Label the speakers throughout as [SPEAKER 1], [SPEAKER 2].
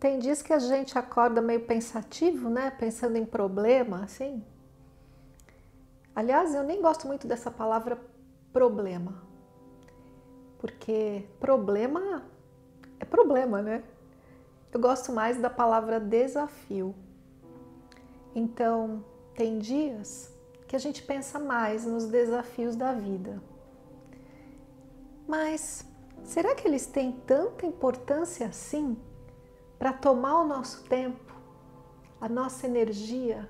[SPEAKER 1] Tem dias que a gente acorda meio pensativo, né? Pensando em problema, assim. Aliás, eu nem gosto muito dessa palavra problema. Porque problema é problema, né? Eu gosto mais da palavra desafio. Então, tem dias que a gente pensa mais nos desafios da vida. Mas será que eles têm tanta importância assim? Para tomar o nosso tempo, a nossa energia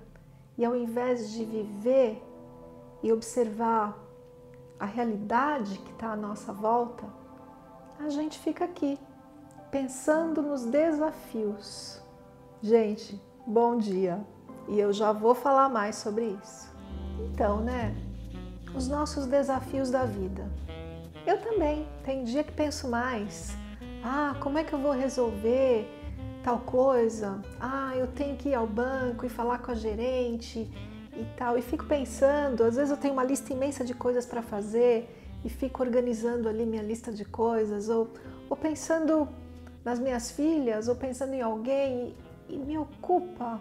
[SPEAKER 1] e ao invés de viver e observar a realidade que está à nossa volta, a gente fica aqui pensando nos desafios. Gente, bom dia! E eu já vou falar mais sobre isso. Então, né? Os nossos desafios da vida. Eu também. Tem dia que penso mais. Ah, como é que eu vou resolver tal coisa, ah, eu tenho que ir ao banco e falar com a gerente e tal, e fico pensando, às vezes eu tenho uma lista imensa de coisas para fazer e fico organizando ali minha lista de coisas, ou, ou pensando nas minhas filhas, ou pensando em alguém, e, e me ocupa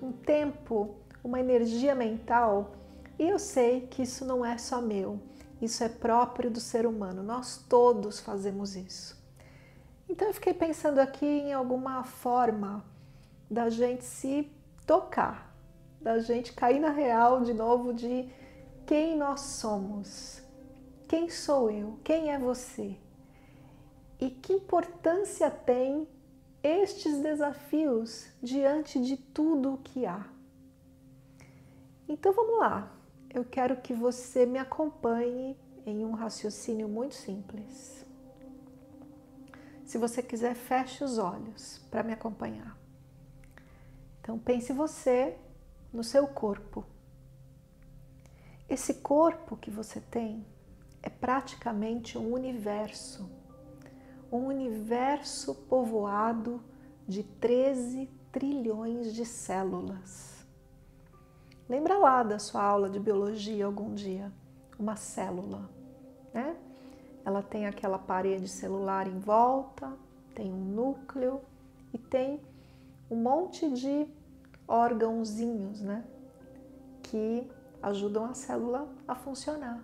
[SPEAKER 1] um tempo, uma energia mental, e eu sei que isso não é só meu, isso é próprio do ser humano, nós todos fazemos isso. Então eu fiquei pensando aqui em alguma forma da gente se tocar, da gente cair na real de novo de quem nós somos, quem sou eu, quem é você e que importância tem estes desafios diante de tudo o que há. Então vamos lá, eu quero que você me acompanhe em um raciocínio muito simples. Se você quiser, feche os olhos para me acompanhar. Então, pense você no seu corpo. Esse corpo que você tem é praticamente um universo, um universo povoado de 13 trilhões de células. Lembra lá da sua aula de biologia algum dia? Uma célula, né? Ela tem aquela parede celular em volta, tem um núcleo e tem um monte de órgãozinhos, né? Que ajudam a célula a funcionar.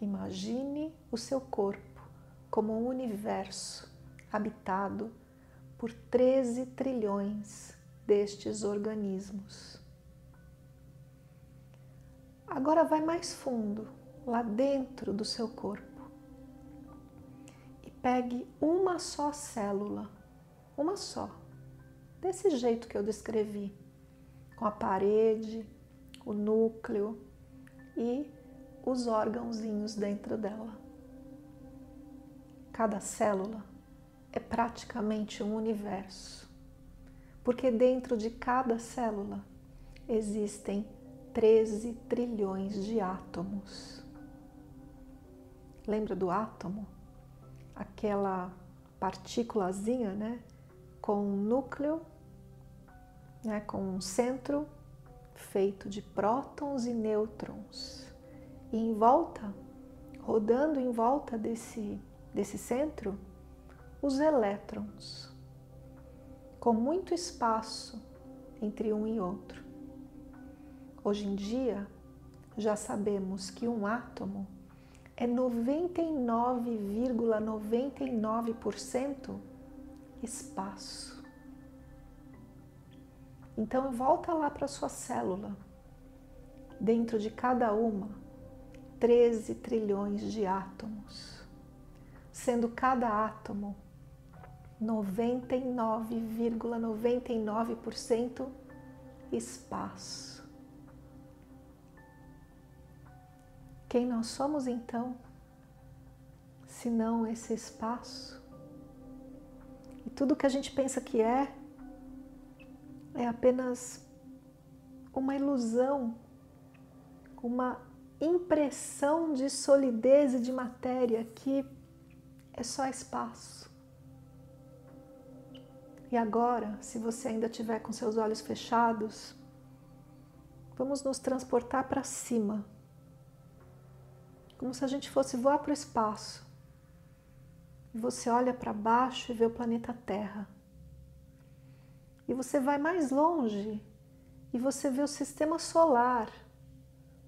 [SPEAKER 1] Imagine o seu corpo como um universo habitado por 13 trilhões destes organismos. Agora vai mais fundo lá dentro do seu corpo e pegue uma só célula, uma só, desse jeito que eu descrevi, com a parede, o núcleo e os órgãozinhos dentro dela. Cada célula é praticamente um universo, porque dentro de cada célula existem 13 trilhões de átomos. Lembra do átomo? Aquela partículazinha, né? Com um núcleo, né? com um centro feito de prótons e nêutrons. E em volta, rodando em volta desse, desse centro, os elétrons, com muito espaço entre um e outro. Hoje em dia, já sabemos que um átomo é 99,99% ,99 espaço. Então volta lá para sua célula. Dentro de cada uma, 13 trilhões de átomos, sendo cada átomo 99,99% ,99 espaço. Quem nós somos então, se não esse espaço? E tudo que a gente pensa que é, é apenas uma ilusão, uma impressão de solidez e de matéria que é só espaço. E agora, se você ainda tiver com seus olhos fechados, vamos nos transportar para cima, como se a gente fosse voar para o espaço. E você olha para baixo e vê o planeta Terra. E você vai mais longe e você vê o sistema solar,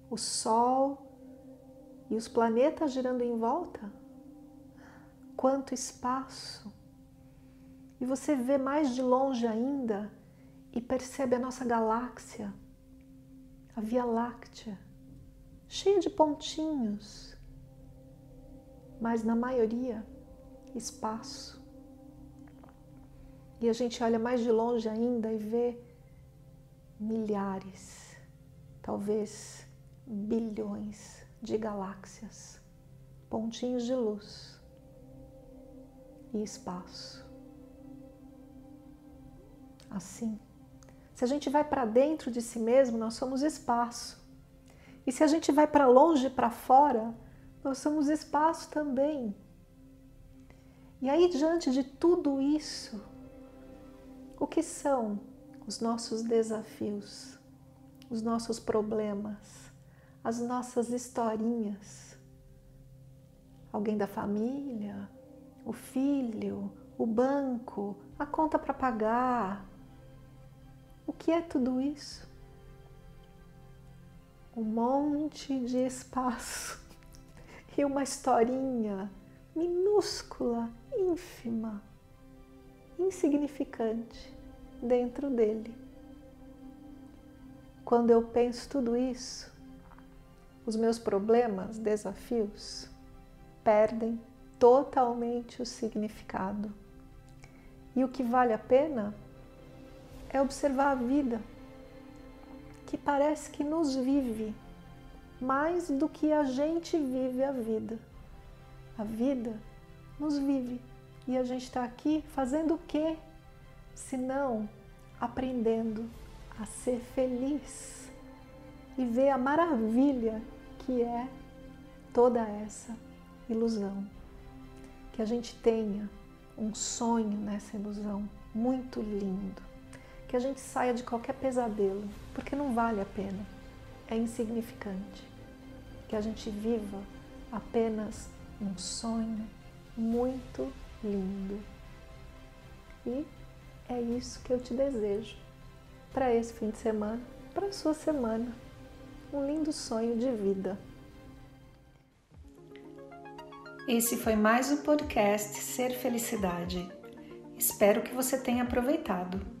[SPEAKER 1] o Sol e os planetas girando em volta. Quanto espaço! E você vê mais de longe ainda e percebe a nossa galáxia, a Via Láctea, cheia de pontinhos, mas na maioria espaço. E a gente olha mais de longe ainda e vê milhares, talvez bilhões de galáxias, pontinhos de luz e espaço assim. Se a gente vai para dentro de si mesmo, nós somos espaço. E se a gente vai para longe, para fora, nós somos espaço também. E aí, diante de tudo isso, o que são os nossos desafios, os nossos problemas, as nossas historinhas? Alguém da família, o filho, o banco, a conta para pagar, o que é tudo isso? Um monte de espaço e uma historinha minúscula, ínfima, insignificante dentro dele. Quando eu penso tudo isso, os meus problemas, desafios, perdem totalmente o significado. E o que vale a pena é observar a vida, que parece que nos vive mais do que a gente vive a vida. A vida nos vive e a gente está aqui fazendo o quê? Se não aprendendo a ser feliz e ver a maravilha que é toda essa ilusão. Que a gente tenha um sonho nessa ilusão muito lindo que a gente saia de qualquer pesadelo, porque não vale a pena, é insignificante. Que a gente viva apenas um sonho muito lindo. E é isso que eu te desejo para esse fim de semana, para a sua semana. Um lindo sonho de vida.
[SPEAKER 2] Esse foi mais o podcast Ser Felicidade. Espero que você tenha aproveitado.